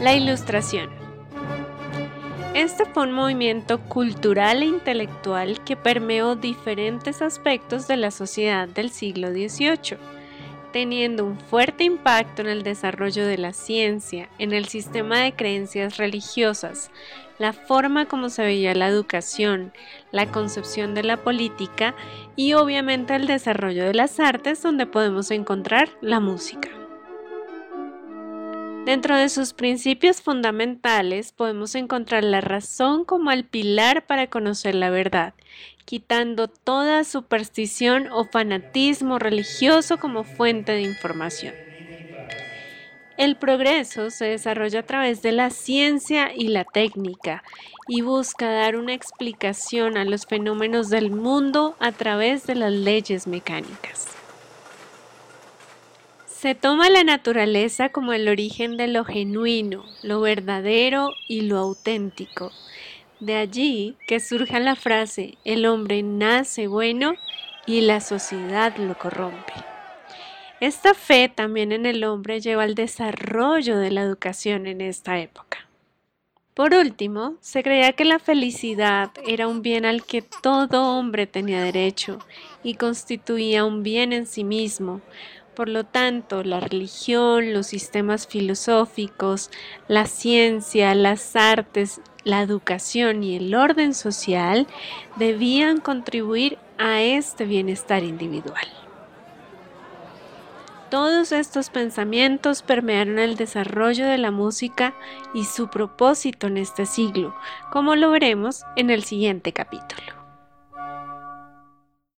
La Ilustración. Este fue un movimiento cultural e intelectual que permeó diferentes aspectos de la sociedad del siglo XVIII, teniendo un fuerte impacto en el desarrollo de la ciencia, en el sistema de creencias religiosas, la forma como se veía la educación, la concepción de la política y obviamente el desarrollo de las artes donde podemos encontrar la música. Dentro de sus principios fundamentales podemos encontrar la razón como el pilar para conocer la verdad, quitando toda superstición o fanatismo religioso como fuente de información. El progreso se desarrolla a través de la ciencia y la técnica y busca dar una explicación a los fenómenos del mundo a través de las leyes mecánicas. Se toma la naturaleza como el origen de lo genuino, lo verdadero y lo auténtico. De allí que surja la frase, el hombre nace bueno y la sociedad lo corrompe. Esta fe también en el hombre lleva al desarrollo de la educación en esta época. Por último, se creía que la felicidad era un bien al que todo hombre tenía derecho y constituía un bien en sí mismo, por lo tanto, la religión, los sistemas filosóficos, la ciencia, las artes, la educación y el orden social debían contribuir a este bienestar individual. Todos estos pensamientos permearon el desarrollo de la música y su propósito en este siglo, como lo veremos en el siguiente capítulo.